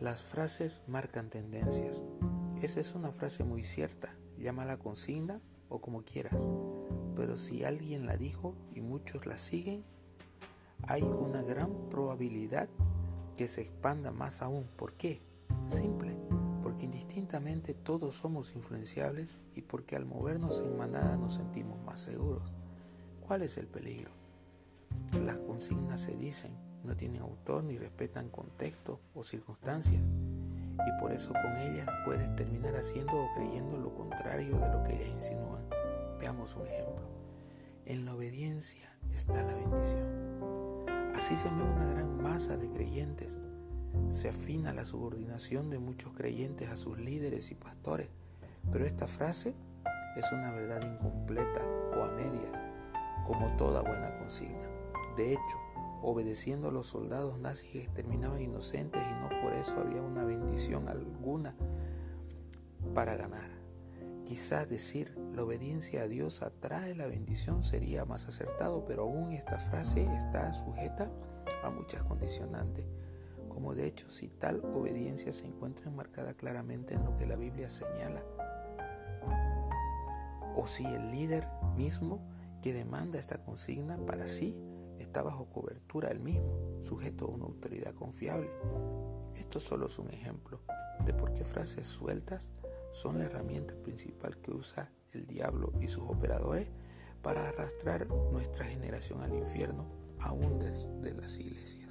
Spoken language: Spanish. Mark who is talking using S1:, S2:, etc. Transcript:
S1: Las frases marcan tendencias. Esa es una frase muy cierta. Llámala consigna o como quieras. Pero si alguien la dijo y muchos la siguen, hay una gran probabilidad que se expanda más aún. ¿Por qué? Simple, porque indistintamente todos somos influenciables y porque al movernos en manada nos sentimos más seguros. ¿Cuál es el peligro? Las consignas se dicen, no tienen autor ni respetan contexto circunstancias y por eso con ellas puedes terminar haciendo o creyendo lo contrario de lo que ellas insinúan. Veamos un ejemplo. En la obediencia está la bendición. Así se ve una gran masa de creyentes. Se afina la subordinación de muchos creyentes a sus líderes y pastores, pero esta frase es una verdad incompleta o a medias, como toda buena consigna. De hecho, obedeciendo a los soldados nazis exterminaban inocentes y no por eso había una bendición alguna para ganar. Quizás decir la obediencia a Dios atrae la bendición sería más acertado, pero aún esta frase está sujeta a muchas condicionantes, como de hecho si tal obediencia se encuentra enmarcada claramente en lo que la Biblia señala, o si el líder mismo que demanda esta consigna para sí está bajo cobertura del mismo, sujeto a una autoridad confiable. Esto solo es un ejemplo de por qué frases sueltas son la herramienta principal que usa el diablo y sus operadores para arrastrar nuestra generación al infierno, aún desde las iglesias.